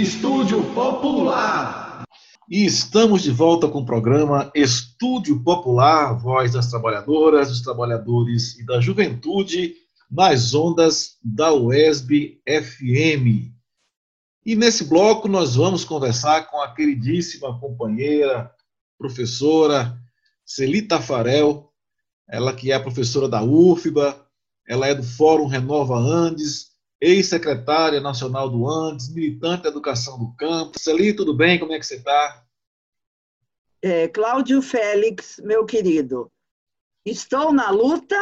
Estúdio Popular. E estamos de volta com o programa Estúdio Popular, voz das trabalhadoras, dos trabalhadores e da juventude nas ondas da UESB FM. E nesse bloco nós vamos conversar com a queridíssima companheira, professora Celita Farel, ela que é professora da UFBA, ela é do Fórum Renova Andes, ex-secretária nacional do Andes, militante da educação do campo. Celi, tudo bem? Como é que você está? É, Cláudio Félix, meu querido, estou na luta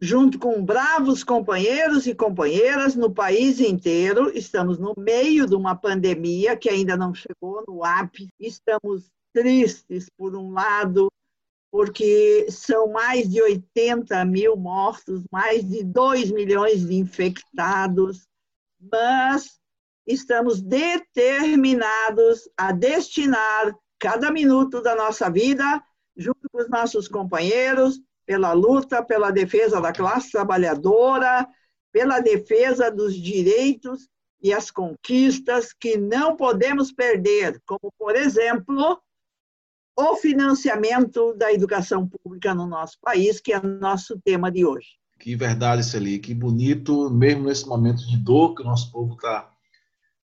junto com bravos companheiros e companheiras no país inteiro. Estamos no meio de uma pandemia que ainda não chegou no ápice. Estamos tristes, por um lado, porque são mais de 80 mil mortos, mais de 2 milhões de infectados, mas estamos determinados a destinar cada minuto da nossa vida, junto com os nossos companheiros, pela luta pela defesa da classe trabalhadora, pela defesa dos direitos e as conquistas que não podemos perder, como, por exemplo, o financiamento da educação pública no nosso país, que é nosso tema de hoje. Que verdade, Celi, que bonito, mesmo nesse momento de dor que o nosso povo está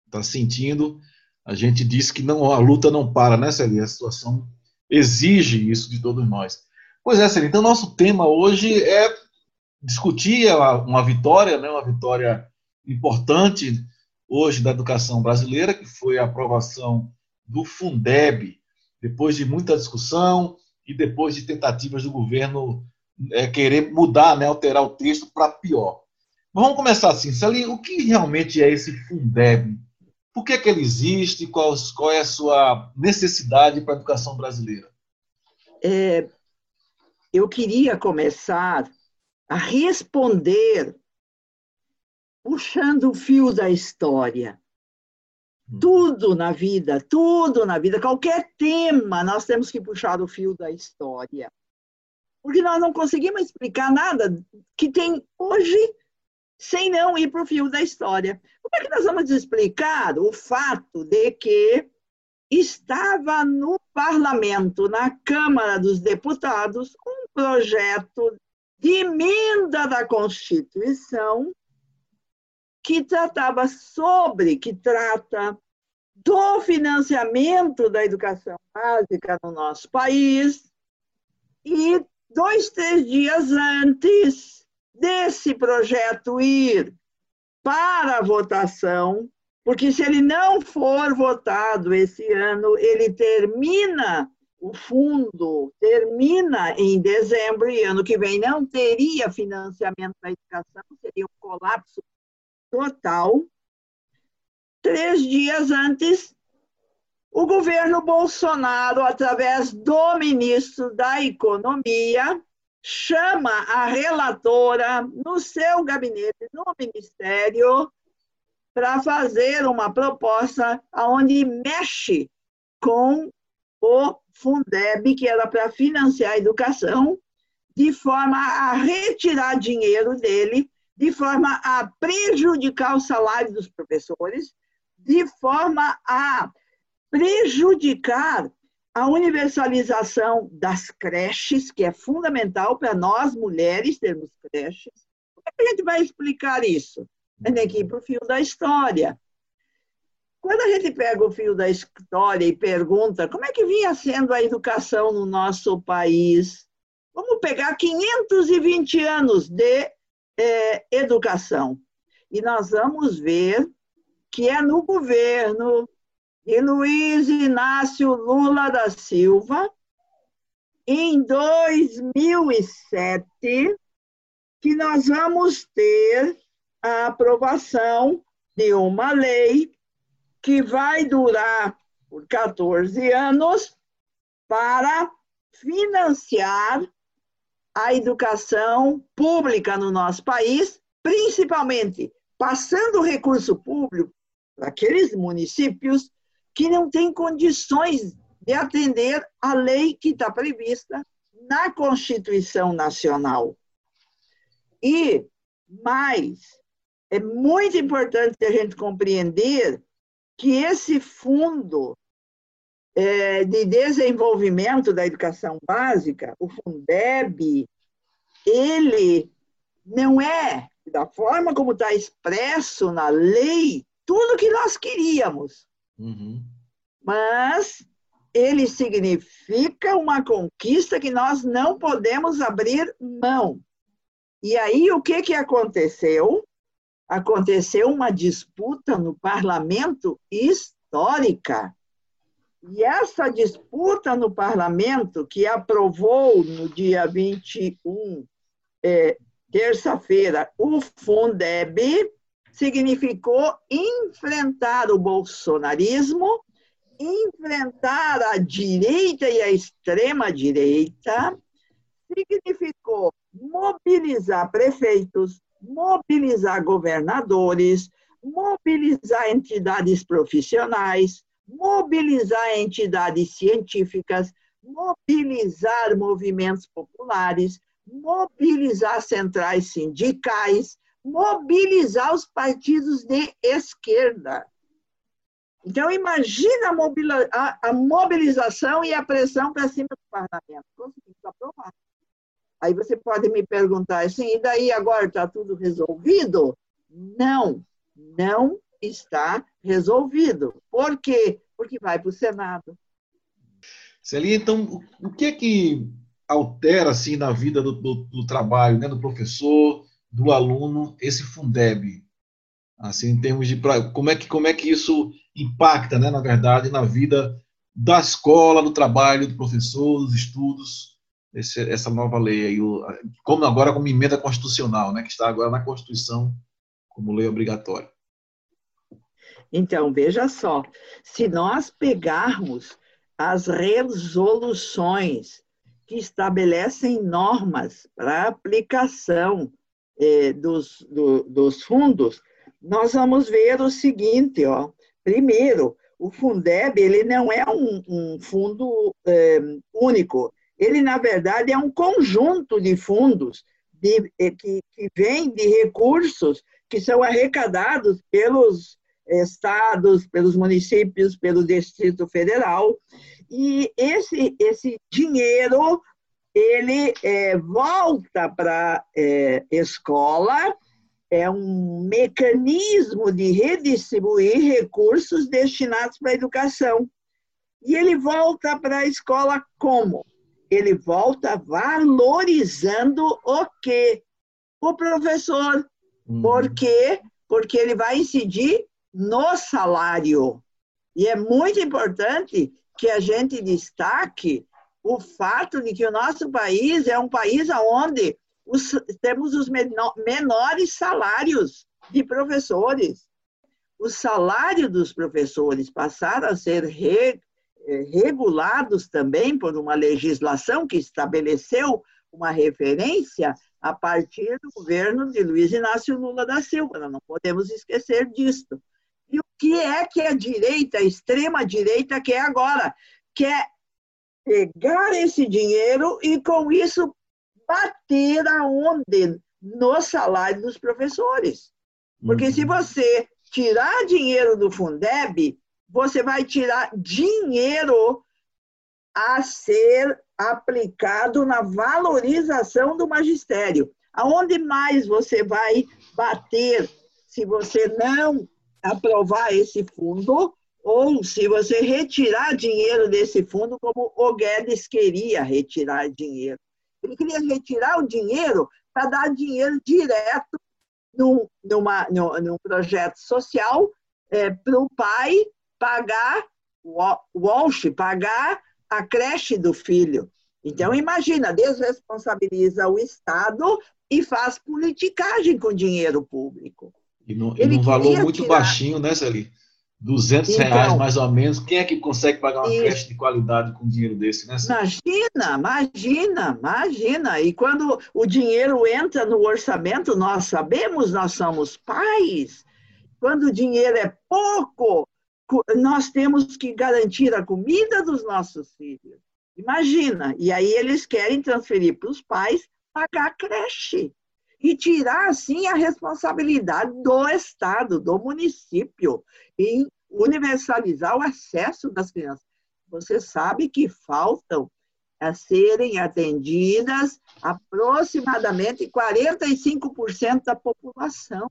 tá sentindo, a gente diz que não, a luta não para, né, Celi? A situação exige isso de todos nós. Pois é, Celi, então nosso tema hoje é discutir uma vitória, né, uma vitória importante hoje da educação brasileira, que foi a aprovação do Fundeb, depois de muita discussão e depois de tentativas do governo é, querer mudar, né, alterar o texto para pior. Mas vamos começar assim, Celine, o que realmente é esse Fundeb? Por que, é que ele existe? Qual, qual é a sua necessidade para a educação brasileira? É, eu queria começar a responder puxando o fio da história. Tudo na vida, tudo na vida, qualquer tema, nós temos que puxar o fio da história. Porque nós não conseguimos explicar nada que tem hoje sem não ir para o fio da história. Como é que nós vamos explicar o fato de que estava no parlamento, na Câmara dos Deputados, um projeto de emenda da Constituição que tratava sobre, que trata do financiamento da educação básica no nosso país. E dois, três dias antes desse projeto ir para a votação, porque se ele não for votado esse ano, ele termina o fundo termina em dezembro e ano que vem não teria financiamento da educação, seria um colapso total. Três dias antes, o governo Bolsonaro, através do ministro da Economia, chama a relatora no seu gabinete, no ministério, para fazer uma proposta onde mexe com o Fundeb, que era para financiar a educação, de forma a retirar dinheiro dele de forma a prejudicar o salário dos professores, de forma a prejudicar a universalização das creches, que é fundamental para nós mulheres termos creches. Como é que a gente vai explicar isso? A gente tem que ir para o fio da história. Quando a gente pega o fio da história e pergunta como é que vinha sendo a educação no nosso país, vamos pegar 520 anos de é, educação. E nós vamos ver que é no governo de Luiz Inácio Lula da Silva, em 2007, que nós vamos ter a aprovação de uma lei que vai durar por 14 anos para financiar a educação pública no nosso país, principalmente passando recurso público para aqueles municípios que não têm condições de atender a lei que está prevista na Constituição Nacional. E mais, é muito importante a gente compreender que esse fundo é, de desenvolvimento da educação básica, o Fundeb, ele não é, da forma como está expresso na lei, tudo que nós queríamos. Uhum. Mas ele significa uma conquista que nós não podemos abrir mão. E aí, o que, que aconteceu? Aconteceu uma disputa no parlamento histórica. E essa disputa no parlamento, que aprovou no dia 21, é, terça-feira, o Fundeb, significou enfrentar o bolsonarismo, enfrentar a direita e a extrema-direita, significou mobilizar prefeitos, mobilizar governadores, mobilizar entidades profissionais, mobilizar entidades científicas, mobilizar movimentos populares, mobilizar centrais sindicais, mobilizar os partidos de esquerda. Então, imagina a, mobilização e a pressão para cima do parlamento. Conseguimos aprovar. Aí você pode me perguntar assim, e daí agora está tudo resolvido? Não, não está resolvido. Por quê? Porque vai para o Senado. Celia, então, o que é que altera assim na vida do, do, do trabalho, né, do professor, do aluno, esse Fundeb? Assim, em termos de como é que como é que isso impacta, né, na verdade, na vida da escola, do trabalho, do professor, dos estudos, esse, essa nova lei aí, como agora como emenda constitucional, né, que está agora na Constituição como lei obrigatória. Então, veja só, se nós pegarmos as resoluções que estabelecem normas para aplicação eh, dos, do, dos fundos, nós vamos ver o seguinte, ó. Primeiro, o Fundeb ele não é um, um fundo eh, único. Ele, na verdade, é um conjunto de fundos de, eh, que, que vem de recursos que são arrecadados pelos estados, pelos municípios, pelo Distrito Federal, e esse, esse dinheiro ele é, volta para a é, escola, é um mecanismo de redistribuir recursos destinados para a educação. E ele volta para a escola como? Ele volta valorizando o quê? O professor. Uhum. Por quê? Porque ele vai incidir no salário. E é muito importante que a gente destaque o fato de que o nosso país é um país onde os, temos os menores salários de professores. O salário dos professores passaram a ser re, eh, regulados também por uma legislação que estabeleceu uma referência a partir do governo de Luiz Inácio Lula da Silva. Não podemos esquecer disso. Que é que a direita, a extrema-direita, quer agora? Quer pegar esse dinheiro e, com isso, bater aonde? No salário dos professores. Porque uhum. se você tirar dinheiro do Fundeb, você vai tirar dinheiro a ser aplicado na valorização do magistério. Aonde mais você vai bater se você não aprovar esse fundo ou se você retirar dinheiro desse fundo, como o Guedes queria retirar dinheiro. Ele queria retirar o dinheiro para dar dinheiro direto num, numa, num, num projeto social é, para o pai pagar, o Walsh pagar a creche do filho. Então, imagina, desresponsabiliza o Estado e faz politicagem com dinheiro público. E, no, e num valor muito tirar... baixinho, né, Celi? 200 então, reais mais ou menos. Quem é que consegue pagar uma isso. creche de qualidade com dinheiro desse, né? Imagina, imagina, imagina. E quando o dinheiro entra no orçamento, nós sabemos, nós somos pais. Quando o dinheiro é pouco, nós temos que garantir a comida dos nossos filhos. Imagina. E aí eles querem transferir para os pais pagar a creche e tirar, assim, a responsabilidade do Estado, do município, em universalizar o acesso das crianças. Você sabe que faltam a serem atendidas aproximadamente 45% da população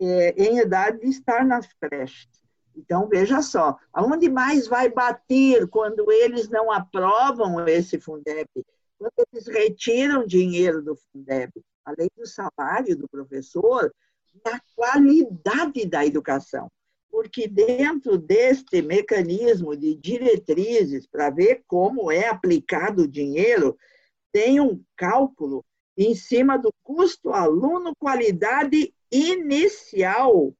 é, em idade de estar nas creches. Então, veja só, aonde mais vai bater quando eles não aprovam esse Fundeb? Quando eles retiram dinheiro do Fundeb, além do salário do professor, na qualidade da educação. Porque dentro deste mecanismo de diretrizes para ver como é aplicado o dinheiro, tem um cálculo em cima do custo aluno qualidade inicial.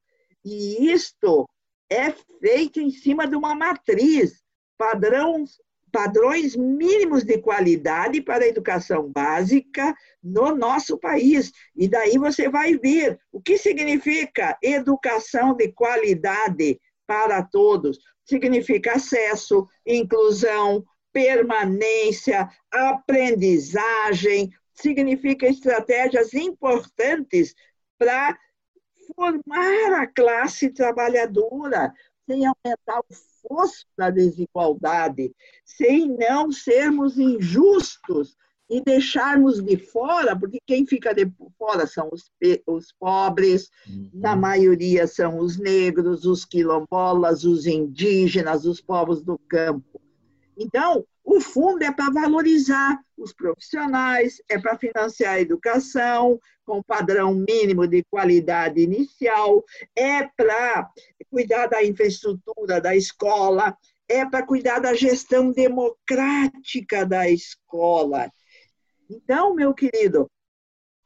E isto é feito em cima de uma matriz, padrões, padrões mínimos de qualidade para a educação básica no nosso país. E daí você vai ver o que significa educação de qualidade para todos. Significa acesso, inclusão, permanência, aprendizagem, significa estratégias importantes para formar a classe trabalhadora, sem aumentar o fosso da desigualdade, sem não sermos injustos e deixarmos de fora, porque quem fica de fora são os, os pobres, uhum. na maioria são os negros, os quilombolas, os indígenas, os povos do campo. Então, o fundo é para valorizar os profissionais, é para financiar a educação com padrão mínimo de qualidade inicial, é para cuidar da infraestrutura da escola, é para cuidar da gestão democrática da escola. Então, meu querido,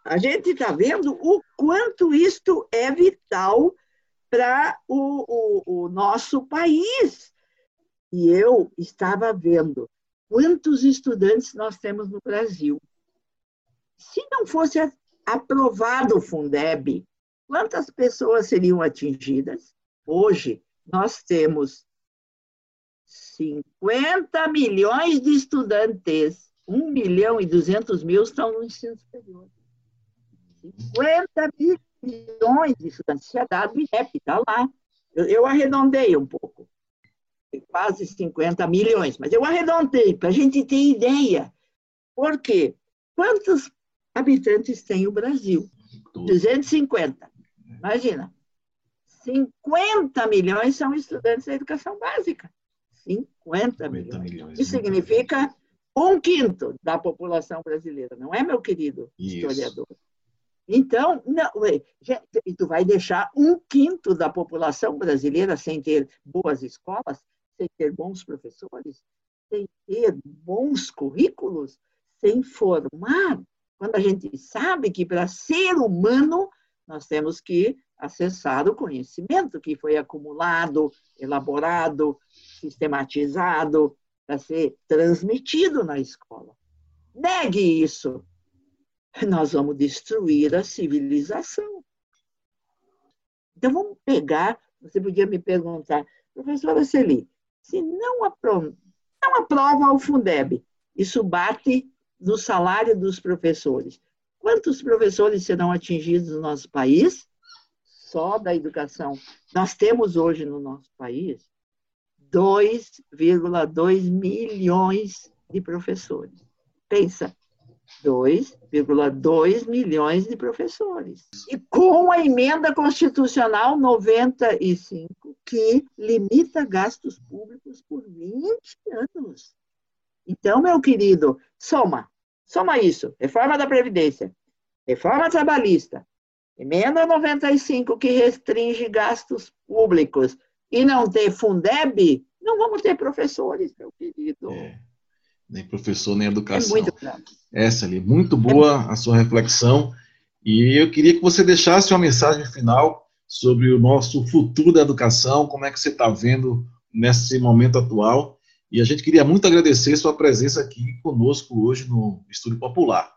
a gente está vendo o quanto isto é vital para o, o, o nosso país. E eu estava vendo quantos estudantes nós temos no Brasil. Se não fosse aprovado o Fundeb, quantas pessoas seriam atingidas? Hoje, nós temos 50 milhões de estudantes, 1 milhão e 200 mil estão no ensino superior. 50 milhões de estudantes, já dado o INEP, está lá. Eu, eu arredondei um pouco quase 50 milhões, mas eu arredondei para a gente ter ideia. Por quê? Quantos habitantes tem o Brasil? 250. Imagina. 50 milhões são estudantes da educação básica. 50 milhões. milhões. Isso significa um quinto da população brasileira, não é, meu querido Isso. historiador? Então, não, e tu vai deixar um quinto da população brasileira sem ter boas escolas? Sem ter bons professores, sem ter bons currículos, sem formar, quando a gente sabe que para ser humano nós temos que acessar o conhecimento que foi acumulado, elaborado, sistematizado para ser transmitido na escola. Negue isso. Nós vamos destruir a civilização. Então vamos pegar, você podia me perguntar, professora Celi, se não aprova, não aprova o Fundeb, isso bate no salário dos professores. Quantos professores serão atingidos no nosso país? Só da educação. Nós temos hoje no nosso país 2,2 milhões de professores. Pensa, 2,2 milhões de professores. E com a emenda constitucional 95, que limita gastos públicos por 20 anos. Então, meu querido, soma, soma isso. Reforma da Previdência, reforma trabalhista, emenda 95 que restringe gastos públicos e não ter Fundeb, não vamos ter professores, meu querido. É nem professor, nem educação. É muito Essa ali, muito boa a sua reflexão. E eu queria que você deixasse uma mensagem final sobre o nosso futuro da educação, como é que você está vendo nesse momento atual. E a gente queria muito agradecer sua presença aqui conosco hoje no Estúdio Popular.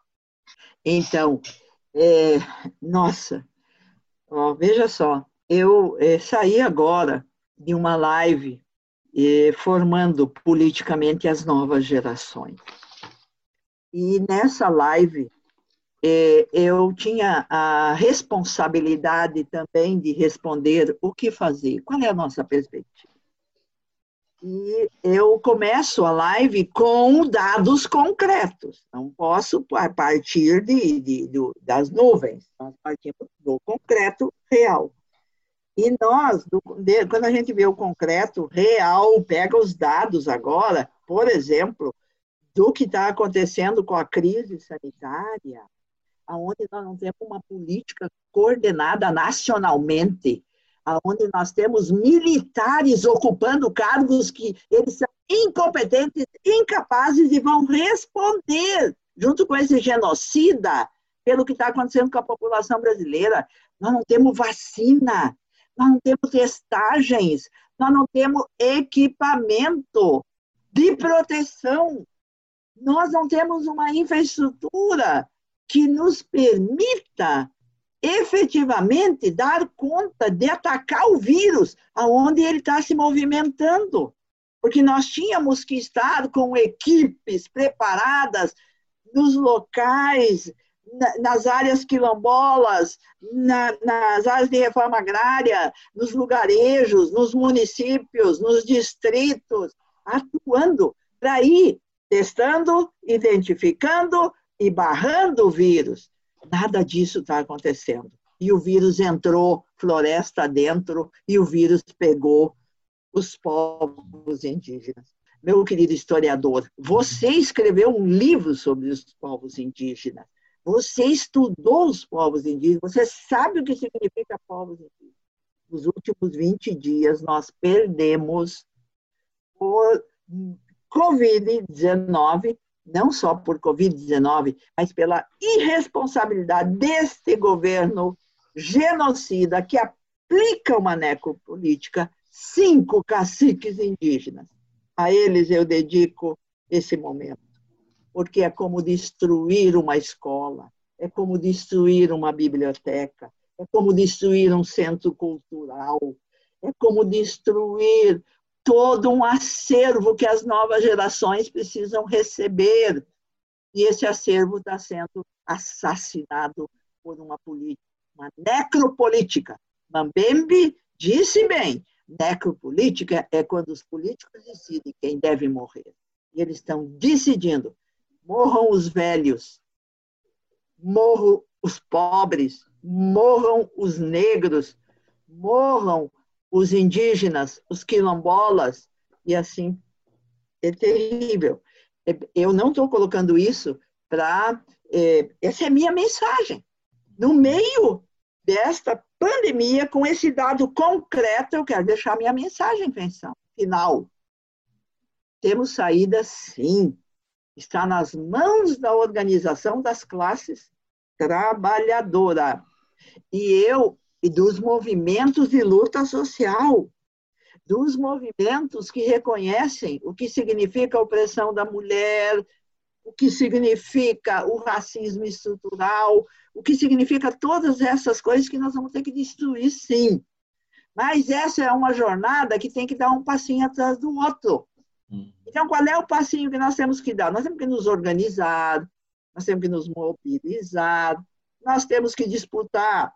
Então, é, nossa, ó, veja só, eu é, saí agora de uma live formando politicamente as novas gerações. E nessa live é, eu tinha a responsabilidade também de responder o que fazer, qual é a nossa perspectiva. E eu começo a live com dados concretos, não posso partir de, de, de das nuvens, nós partimos do concreto real. E nós, do, de, quando a gente vê o concreto real, pega os dados agora, por exemplo, do que está acontecendo com a crise sanitária, aonde nós não temos uma política coordenada nacionalmente, aonde nós temos militares ocupando cargos que eles são incompetentes, incapazes e vão responder junto com esse genocida pelo que está acontecendo com a população brasileira. Nós não temos vacina, nós não temos testagens, nós não temos equipamento de proteção, nós não temos uma infraestrutura que nos permita efetivamente dar conta de atacar o vírus aonde ele está se movimentando. Porque nós tínhamos que estar com equipes preparadas nos locais, nas áreas quilombolas, na, nas áreas de reforma agrária, nos lugarejos, nos municípios, nos distritos, atuando para ir testando, identificando, e barrando o vírus. Nada disso está acontecendo. E o vírus entrou floresta dentro e o vírus pegou os povos indígenas. Meu querido historiador, você escreveu um livro sobre os povos indígenas. Você estudou os povos indígenas, você sabe o que significa povos indígenas. Nos últimos 20 dias, nós perdemos por Covid-19 não só por Covid-19, mas pela irresponsabilidade deste governo genocida que aplica uma necropolítica, cinco caciques indígenas. A eles eu dedico esse momento, porque é como destruir uma escola, é como destruir uma biblioteca, é como destruir um centro cultural, é como destruir todo um acervo que as novas gerações precisam receber. E esse acervo está sendo assassinado por uma política, uma necropolítica. Mambembe disse bem, necropolítica é quando os políticos decidem quem deve morrer. E eles estão decidindo, morram os velhos, morram os pobres, morram os negros, morram os indígenas, os quilombolas, e assim. É terrível. É, eu não estou colocando isso para. É, essa é a minha mensagem. No meio desta pandemia, com esse dado concreto, eu quero deixar minha mensagem atenção. Final. Temos saída, sim. Está nas mãos da organização das classes trabalhadora. E eu e dos movimentos de luta social, dos movimentos que reconhecem o que significa a opressão da mulher, o que significa o racismo estrutural, o que significa todas essas coisas que nós vamos ter que destruir, sim. Mas essa é uma jornada que tem que dar um passinho atrás do outro. Hum. Então, qual é o passinho que nós temos que dar? Nós temos que nos organizar, nós temos que nos mobilizar, nós temos que disputar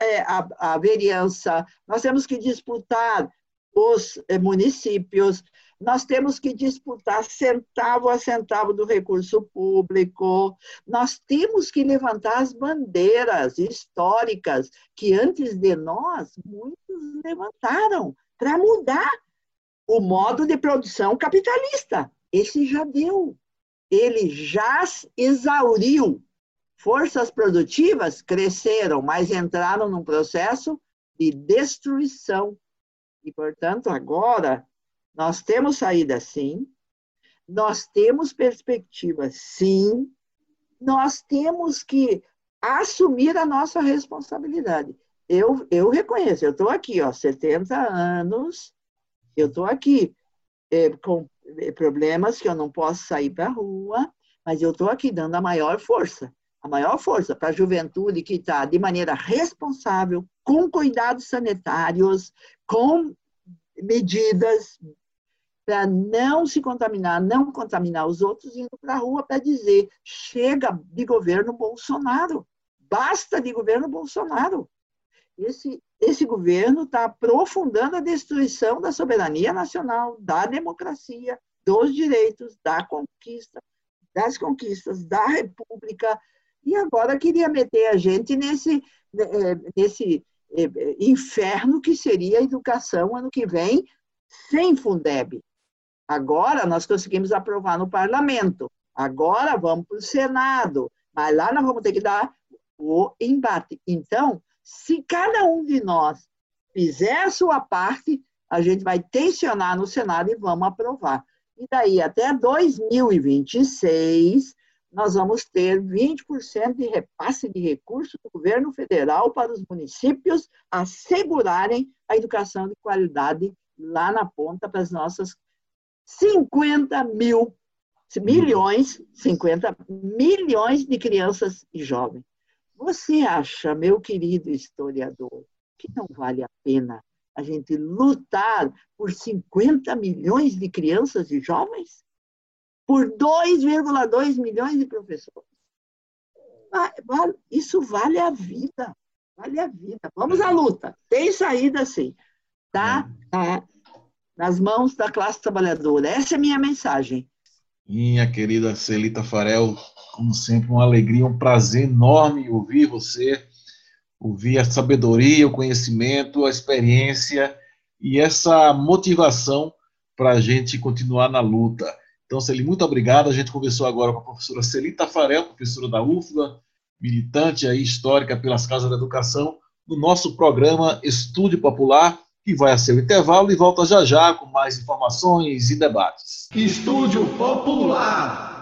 é, a, a vereança, nós temos que disputar os é, municípios, nós temos que disputar centavo a centavo do recurso público, nós temos que levantar as bandeiras históricas que antes de nós muitos levantaram para mudar o modo de produção capitalista. Esse já deu, ele já exauriu forças produtivas cresceram, mas entraram num processo de destruição. E, portanto, agora nós temos saída sim, nós temos perspectiva sim, nós temos que assumir a nossa responsabilidade. Eu, eu reconheço, eu estou aqui, ó, 70 anos, eu estou aqui é, com problemas que eu não posso sair para a rua, mas eu estou aqui dando a maior força a maior força para a juventude que está de maneira responsável, com cuidados sanitários, com medidas para não se contaminar, não contaminar os outros, indo para a rua para dizer: chega de governo Bolsonaro, basta de governo Bolsonaro. Esse, esse governo está aprofundando a destruição da soberania nacional, da democracia, dos direitos, da conquista, das conquistas da República, e agora queria meter a gente nesse, né, nesse inferno que seria a educação ano que vem, sem Fundeb. Agora nós conseguimos aprovar no parlamento, agora vamos para o Senado, mas lá nós vamos ter que dar o embate. Então, se cada um de nós fizer a sua parte, a gente vai tensionar no Senado e vamos aprovar. E daí até 2026, nós vamos ter 20% de repasse de recursos do governo federal para os municípios assegurarem a educação de qualidade lá na ponta para as nossas 50 mil, milhões, 50 milhões de crianças e jovens. Você acha, meu querido historiador, que não vale a pena a gente lutar por 50 milhões de crianças e jovens? por 2,2 milhões de professores. Isso vale a vida. Vale a vida. Vamos à luta. Tem saída sim. Tá? tá nas mãos da classe trabalhadora. Essa é a minha mensagem. Minha querida Celita Farel, como sempre, uma alegria, um prazer enorme ouvir você, ouvir a sabedoria, o conhecimento, a experiência e essa motivação para a gente continuar na luta. Então, Celi, muito obrigado. A gente conversou agora com a professora Celita Farel, professora da UFLA, militante aí histórica pelas Casas da Educação, no nosso programa Estúdio Popular, que vai a seu intervalo e volta já já com mais informações e debates. Estúdio Popular.